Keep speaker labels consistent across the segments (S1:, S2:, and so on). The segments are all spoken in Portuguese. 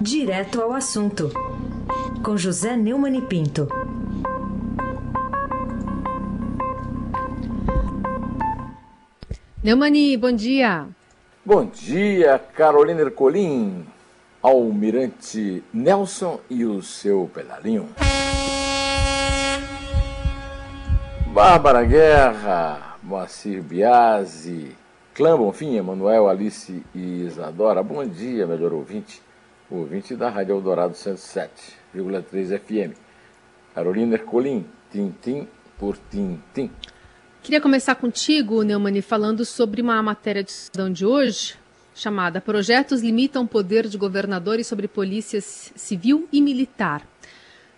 S1: Direto ao assunto, com José Neumann e Pinto.
S2: Neumani, bom dia.
S3: Bom dia, Carolina Ercolim, Almirante Nelson e o seu pedalinho. Bárbara Guerra, Moacir Biasi, Clã Bonfim, Emanuel, Alice e Isadora. Bom dia, melhor ouvinte. Ouvinte da Rádio Eldorado 107,3 FM. Carolina Ercolim, tintim por tintim.
S2: Queria começar contigo, Neumani, falando sobre uma matéria de cidadão de hoje, chamada Projetos limitam poder de governadores sobre polícia civil e militar.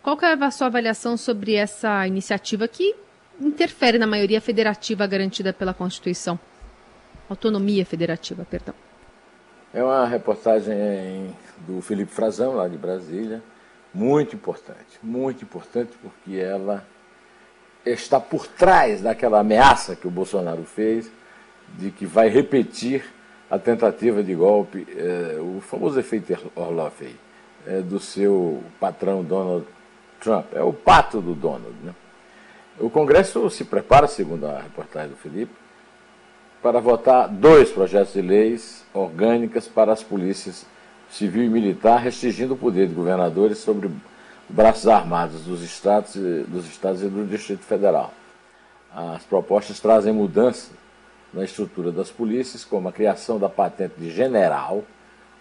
S2: Qual é a sua avaliação sobre essa iniciativa que interfere na maioria federativa garantida pela Constituição? Autonomia federativa, perdão.
S3: É uma reportagem do Felipe Frazão, lá de Brasília, muito importante, muito importante porque ela está por trás daquela ameaça que o Bolsonaro fez de que vai repetir a tentativa de golpe, é, o famoso efeito Orloff aí, é, do seu patrão Donald Trump. É o pato do Donald. Né? O Congresso se prepara, segundo a reportagem do Felipe, para votar dois projetos de leis orgânicas para as polícias civil e militar, restringindo o poder de governadores sobre braços armados dos estados, dos estados e do Distrito Federal. As propostas trazem mudanças na estrutura das polícias, como a criação da patente de general,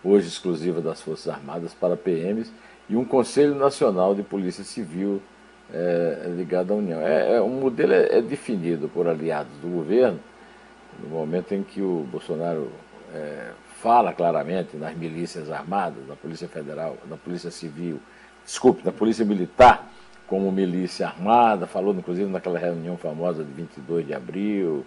S3: hoje exclusiva das Forças Armadas para PMs, e um Conselho Nacional de Polícia Civil é, ligado à União. É, é, um modelo é, é definido por aliados do governo, no momento em que o Bolsonaro é, fala claramente nas milícias armadas, na Polícia Federal, na Polícia Civil, desculpe, na Polícia Militar, como milícia armada, falou inclusive naquela reunião famosa de 22 de abril.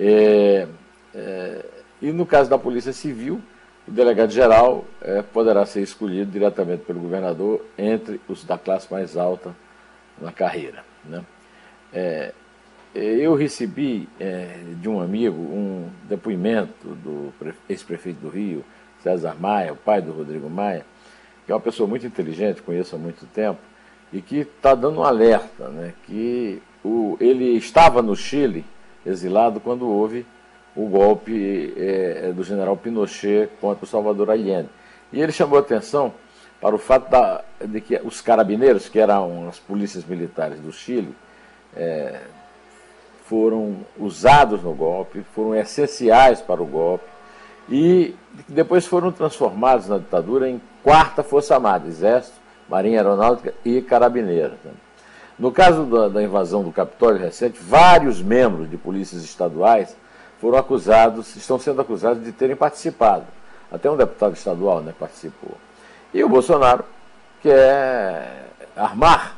S3: É, é, e no caso da Polícia Civil, o delegado-geral é, poderá ser escolhido diretamente pelo governador entre os da classe mais alta na carreira. Né? É, eu recebi é, de um amigo um depoimento do ex-prefeito do Rio, César Maia, o pai do Rodrigo Maia, que é uma pessoa muito inteligente, conheço há muito tempo, e que está dando um alerta, né, que o, ele estava no Chile, exilado, quando houve o golpe é, do general Pinochet contra o Salvador Allende. E ele chamou atenção para o fato da, de que os carabineiros, que eram as polícias militares do Chile, é, foram usados no golpe, foram essenciais para o golpe e depois foram transformados na ditadura em quarta força armada, exército, marinha aeronáutica e carabineiros. Né? No caso da, da, invasão do Capitólio recente, vários membros de polícias estaduais foram acusados, estão sendo acusados de terem participado. Até um deputado estadual né, participou. E o Bolsonaro quer armar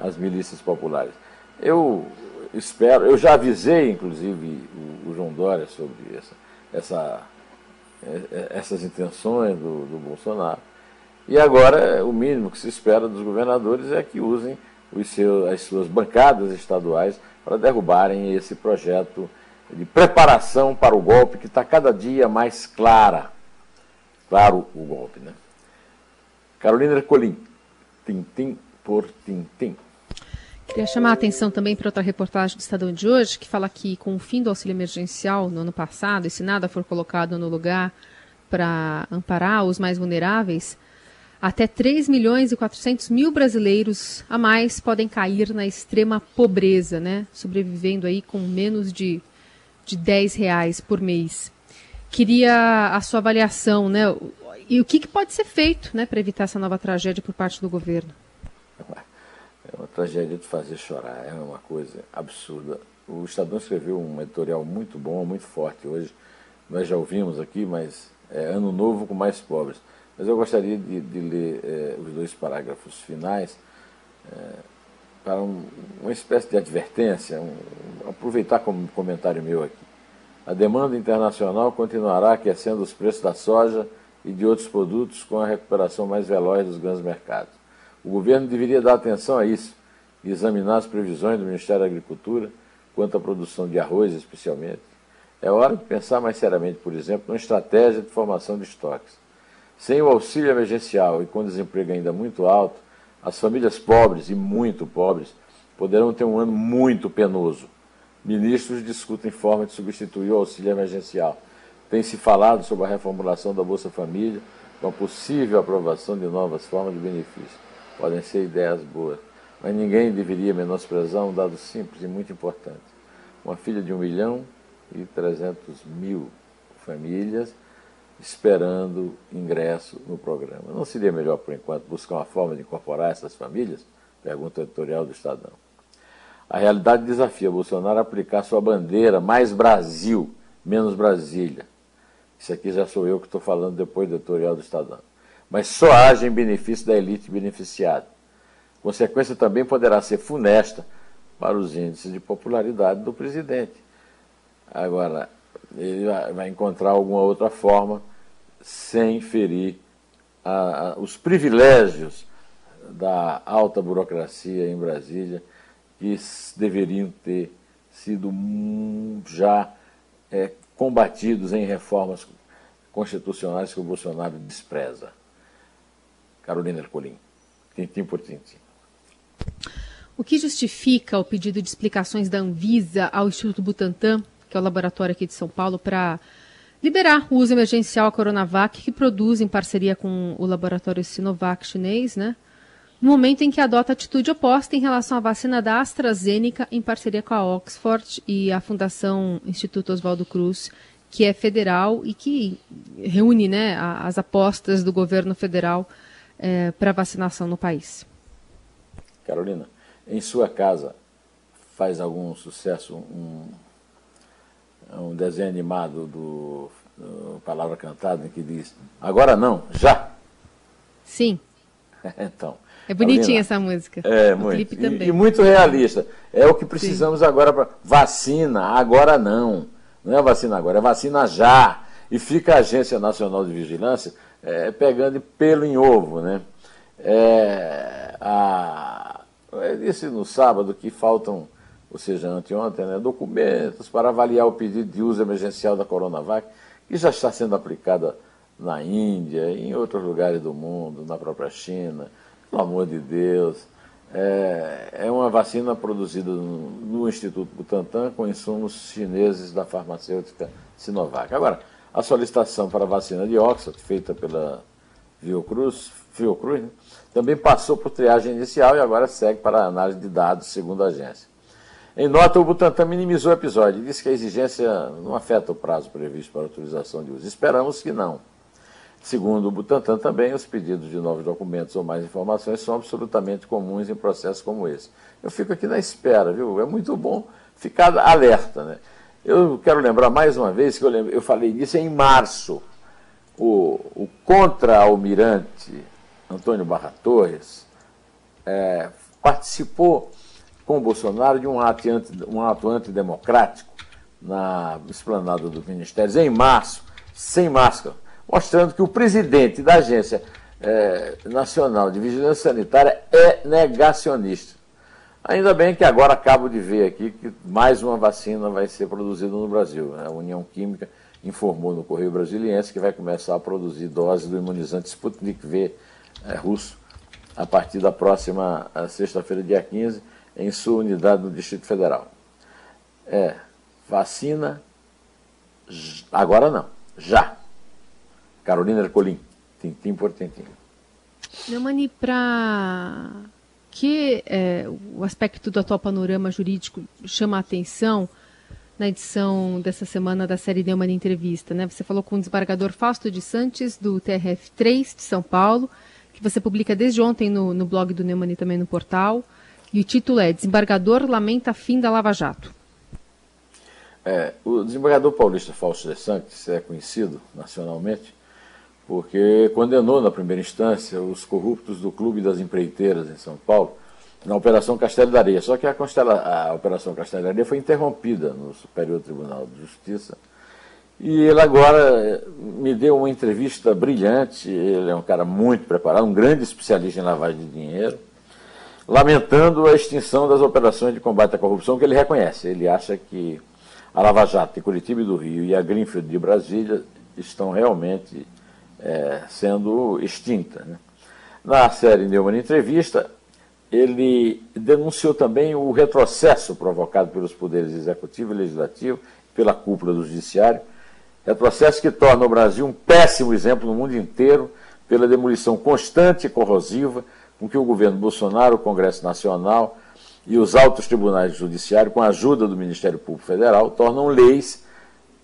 S3: as milícias populares. Eu espero, eu já avisei, inclusive, o, o João Dória sobre essa, essa, é, é, essas intenções do, do Bolsonaro. E agora, o mínimo que se espera dos governadores é que usem seus, as suas bancadas estaduais para derrubarem esse projeto de preparação para o golpe que está cada dia mais clara. Claro o golpe, né? Carolina Ercolim, tintim por tintim.
S2: Queria chamar a atenção também para outra reportagem do Estadão de hoje, que fala que com o fim do auxílio emergencial no ano passado, e se nada for colocado no lugar para amparar os mais vulneráveis, até 3 milhões e 400 mil brasileiros a mais podem cair na extrema pobreza, né? sobrevivendo aí com menos de, de 10 reais por mês. Queria a sua avaliação, né? E o que, que pode ser feito né, para evitar essa nova tragédia por parte do governo?
S3: É uma tragédia de fazer chorar, é uma coisa absurda. O Estadão escreveu um editorial muito bom, muito forte hoje. Nós já ouvimos aqui, mas é ano novo com mais pobres. Mas eu gostaria de, de ler é, os dois parágrafos finais é, para um, uma espécie de advertência, um, aproveitar como comentário meu aqui. A demanda internacional continuará aquecendo os preços da soja e de outros produtos com a recuperação mais veloz dos grandes mercados. O governo deveria dar atenção a isso e examinar as previsões do Ministério da Agricultura quanto à produção de arroz, especialmente. É hora de pensar mais seriamente, por exemplo, numa estratégia de formação de estoques. Sem o auxílio emergencial e com desemprego ainda muito alto, as famílias pobres e muito pobres poderão ter um ano muito penoso. Ministros discutem forma de substituir o auxílio emergencial. Tem se falado sobre a reformulação da Bolsa Família, com a possível aprovação de novas formas de benefício. Podem ser ideias boas, mas ninguém deveria menosprezar um dado simples e muito importante. Uma filha de 1 milhão e 300 mil famílias esperando ingresso no programa. Não seria melhor, por enquanto, buscar uma forma de incorporar essas famílias? Pergunta editorial do Estadão. A realidade desafia Bolsonaro a aplicar sua bandeira mais Brasil, menos Brasília. Isso aqui já sou eu que estou falando depois do editorial do Estadão. Mas só age em benefício da elite beneficiada. Consequência também poderá ser funesta para os índices de popularidade do presidente. Agora, ele vai encontrar alguma outra forma sem ferir a, a, os privilégios da alta burocracia em Brasília, que deveriam ter sido já é, combatidos em reformas constitucionais que o Bolsonaro despreza. Carolina Ercolim, tintim por tintim.
S2: O que justifica o pedido de explicações da Anvisa ao Instituto Butantan, que é o laboratório aqui de São Paulo, para liberar o uso emergencial à Coronavac, que produz em parceria com o laboratório Sinovac chinês, né? No momento em que adota atitude oposta em relação à vacina da AstraZeneca, em parceria com a Oxford e a Fundação Instituto Oswaldo Cruz, que é federal e que reúne né, as apostas do governo federal é, para vacinação no país.
S3: Carolina, em sua casa faz algum sucesso um, um desenho animado do, do Palavra Cantada em que diz agora não, já?
S2: Sim.
S3: então.
S2: É bonitinha essa música.
S3: É, o muito. E, e, muito realista. É o que precisamos Sim. agora para. Vacina, agora não. Não é vacina agora, é vacina já. E fica a Agência Nacional de Vigilância é, pegando pelo em ovo, né? É, a, eu disse no sábado que faltam, ou seja, anteontem, né, documentos para avaliar o pedido de uso emergencial da Coronavac, que já está sendo aplicada na Índia, em outros lugares do mundo, na própria China. Pelo amor de Deus. É, é uma vacina produzida no, no Instituto Butantan com insumos chineses da farmacêutica Sinovac. Agora, a solicitação para a vacina de Oxford, feita pela Fiocruz, Fiocruz né, também passou por triagem inicial e agora segue para análise de dados, segundo a agência. Em nota, o Butantan minimizou o episódio e disse que a exigência não afeta o prazo previsto para autorização de uso. Esperamos que não. Segundo o Butantan, também os pedidos de novos documentos ou mais informações são absolutamente comuns em processos como esse. Eu fico aqui na espera, viu? É muito bom ficar alerta. Né? Eu quero lembrar mais uma vez que eu, lembro, eu falei disso em março. O, o contra-almirante Antônio Barra Torres é, participou com o Bolsonaro de um ato, anti, um ato antidemocrático na esplanada dos ministérios em março, sem máscara mostrando que o presidente da Agência é, Nacional de Vigilância Sanitária é negacionista. Ainda bem que agora acabo de ver aqui que mais uma vacina vai ser produzida no Brasil. A União Química informou no Correio Brasiliense que vai começar a produzir doses do imunizante Sputnik V é, russo a partir da próxima sexta-feira, dia 15, em sua unidade no Distrito Federal. É, vacina, agora não, já. Carolina Ercolim, tintim por tintim.
S2: Neumani, para que é, o aspecto do atual panorama jurídico chama a atenção na edição dessa semana da série Neumann Entrevista, né? Você falou com o desembargador Fausto de Santos, do TRF3 de São Paulo, que você publica desde ontem no, no blog do Neumann e também no portal. E o título é Desembargador lamenta fim da Lava Jato.
S3: É, o desembargador paulista Fausto de Santos é conhecido nacionalmente porque condenou na primeira instância os corruptos do Clube das Empreiteiras em São Paulo na Operação Castelo da Areia. Só que a, a Operação Castelo da Areia foi interrompida no Superior Tribunal de Justiça. E ele agora eh, me deu uma entrevista brilhante. Ele é um cara muito preparado, um grande especialista em lavagem de dinheiro, lamentando a extinção das operações de combate à corrupção que ele reconhece. Ele acha que a Lava Jato de Curitiba e do Rio e a Greenfield de Brasília estão realmente é, sendo extinta. Né? Na série Neumann Entrevista, ele denunciou também o retrocesso provocado pelos poderes executivo e legislativo, pela cúpula do judiciário, retrocesso que torna o Brasil um péssimo exemplo no mundo inteiro pela demolição constante e corrosiva com que o governo Bolsonaro, o Congresso Nacional e os altos tribunais judiciários, com a ajuda do Ministério Público Federal, tornam leis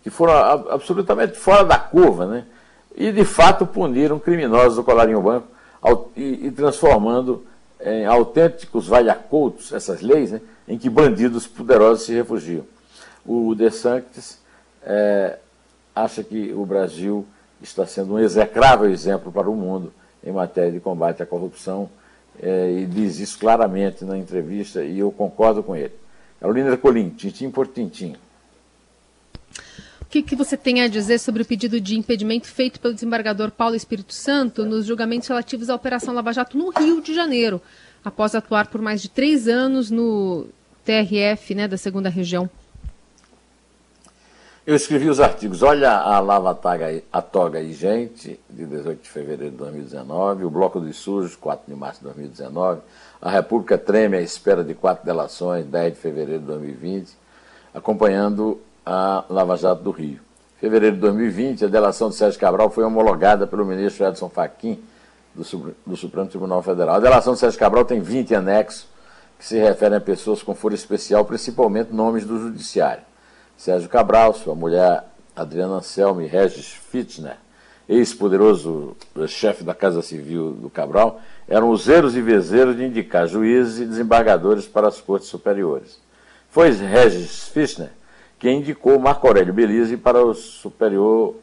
S3: que foram absolutamente fora da curva, né? E de fato puniram criminosos do colarinho branco e, e transformando em autênticos vaiacoutos essas leis né, em que bandidos poderosos se refugiam. O De Sanctis é, acha que o Brasil está sendo um execrável exemplo para o mundo em matéria de combate à corrupção é, e diz isso claramente na entrevista e eu concordo com ele. Carolina Colim, tintim por tintim
S2: que, que você tem a dizer sobre o pedido de impedimento feito pelo desembargador Paulo Espírito Santo nos julgamentos relativos à Operação Lava Jato no Rio de Janeiro, após atuar por mais de três anos no TRF né, da segunda região?
S3: Eu escrevi os artigos Olha a Lava Taga, a Toga e Gente, de 18 de fevereiro de 2019, o Bloco dos Sujos, 4 de março de 2019, a República treme à espera de quatro delações, 10 de fevereiro de 2020, acompanhando a Lava Jato do Rio. Em fevereiro de 2020, a delação de Sérgio Cabral foi homologada pelo ministro Edson Fachin, do, Supremo Tribunal Federal. A delação de Sérgio Cabral tem 20 anexos que se referem a pessoas com foro especial, principalmente nomes do Judiciário. Sérgio Cabral, sua mulher Adriana Anselmi Regis Fitner, ex-poderoso chefe da Casa Civil do Cabral, eram os zeros e vezeiros de indicar juízes e desembargadores para as cortes superiores. Foi Regis Fitner quem indicou Marco Aurélio Belize para o Superior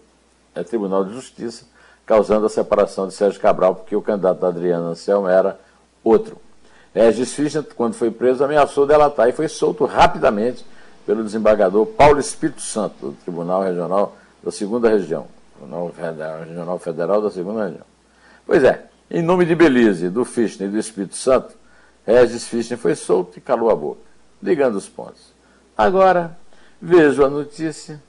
S3: é, Tribunal de Justiça, causando a separação de Sérgio Cabral, porque o candidato Adriano Anselmo era outro. Regis Fischer, quando foi preso, ameaçou delatar e foi solto rapidamente pelo desembargador Paulo Espírito Santo, do Tribunal Regional da Segunda Região, Tribunal Regional Federal da Segunda Região. Pois é, em nome de Belize, do Fischer e do Espírito Santo, Regis Fischer foi solto e calou a boca, ligando os pontos. Agora, Vejo a notícia,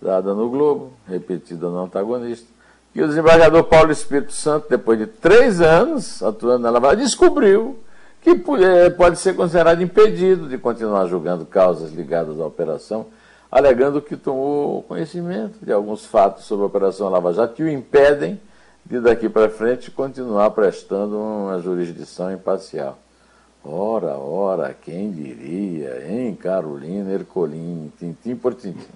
S3: dada no Globo, repetida no antagonista, que o desembargador Paulo Espírito Santo, depois de três anos atuando na Lava descobriu que é, pode ser considerado impedido de continuar julgando causas ligadas à operação, alegando que tomou conhecimento de alguns fatos sobre a Operação Lava Jato que o impedem de daqui para frente continuar prestando uma jurisdição imparcial. Ora, ora, quem diria, hein, Carolina Ercolim, tintim por tintim.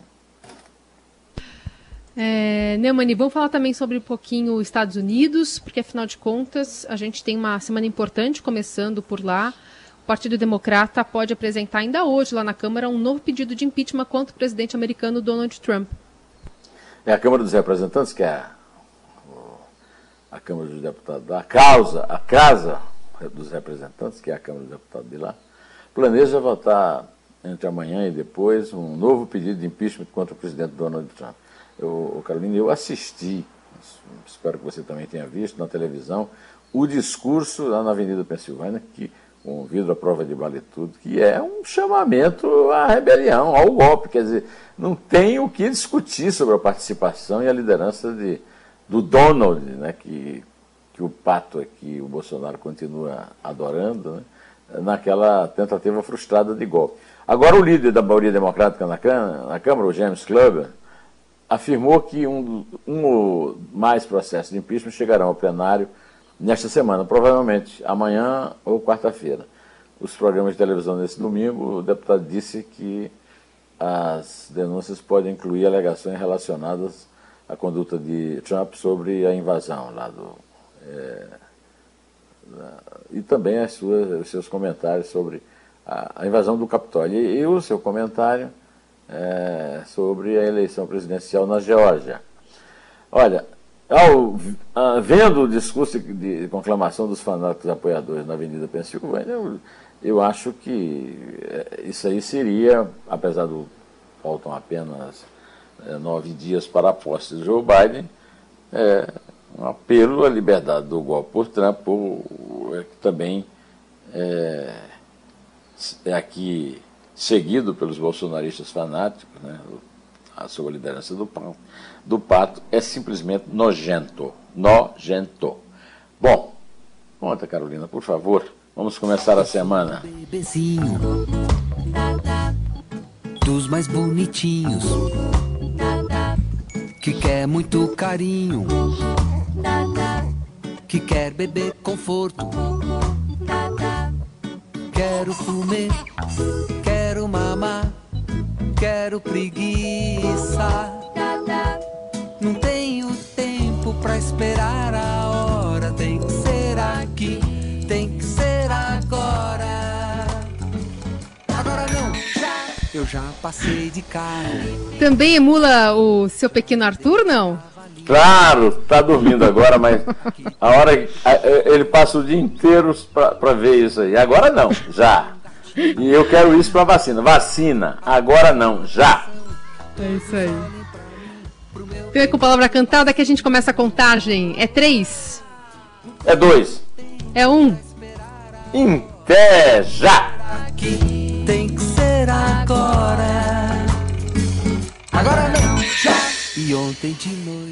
S2: É, Neumani, vamos falar também sobre um pouquinho os Estados Unidos, porque afinal de contas a gente tem uma semana importante começando por lá. O Partido Democrata pode apresentar ainda hoje lá na Câmara um novo pedido de impeachment contra o presidente americano Donald Trump.
S3: É a Câmara dos Representantes, que é a, a Câmara dos Deputados, a causa, a casa dos Representantes, que é a Câmara dos Deputados de lá, planeja votar entre amanhã e depois um novo pedido de impeachment contra o presidente Donald Trump. Eu, Carolina, eu assisti, espero que você também tenha visto na televisão, o discurso lá na Avenida Pensilvânia, que com vidro à prova de bala tudo, que é um chamamento à rebelião, ao golpe. Quer dizer, não tem o que discutir sobre a participação e a liderança de, do Donald, né, que que o pato aqui, o Bolsonaro continua adorando, né, naquela tentativa frustrada de golpe. Agora, o líder da maioria democrática na, na Câmara, o James Clubber, afirmou que um, um ou mais processos de impeachment chegarão ao plenário nesta semana, provavelmente amanhã ou quarta-feira. Os programas de televisão nesse domingo, o deputado disse que as denúncias podem incluir alegações relacionadas à conduta de Trump sobre a invasão lá do é, e também as suas, os seus comentários sobre a, a invasão do Capitólio. E, e, o seu comentário é, sobre a eleição presidencial na Geórgia. Olha, ao, a, vendo o discurso de, de conclamação dos fanáticos apoiadores na Avenida Pensilvânia, eu, eu acho que é, isso aí seria, apesar do faltam apenas é, nove dias para a posse de Joe Biden, é, apelo à liberdade do golpe por Trump, por, é, também é, é, aqui seguido pelos bolsonaristas fanáticos, né, a liderança do, do pato, é simplesmente nojento. Nojento. Bom, conta, Carolina, por favor. Vamos começar a semana.
S4: Bebezinho, dos mais bonitinhos, que quer muito carinho, que quer beber conforto. Quero comer, quero mamar, quero preguiça. Não tenho tempo pra esperar a hora, tem que ser aqui, tem que ser agora. Agora não, já, eu já passei de carro.
S2: Também emula o seu pequeno Arthur, não?
S3: Claro, tá dormindo agora, mas a hora ele passa o dia inteiro para ver isso aí. Agora não, já. E eu quero isso para vacina. Vacina, agora não, já.
S2: É isso aí. Então, com palavra cantada que a gente começa a contagem. É três?
S3: É dois.
S2: É um?
S3: Até já!
S4: Tem que ser agora. Agora não, já. E ontem de noite.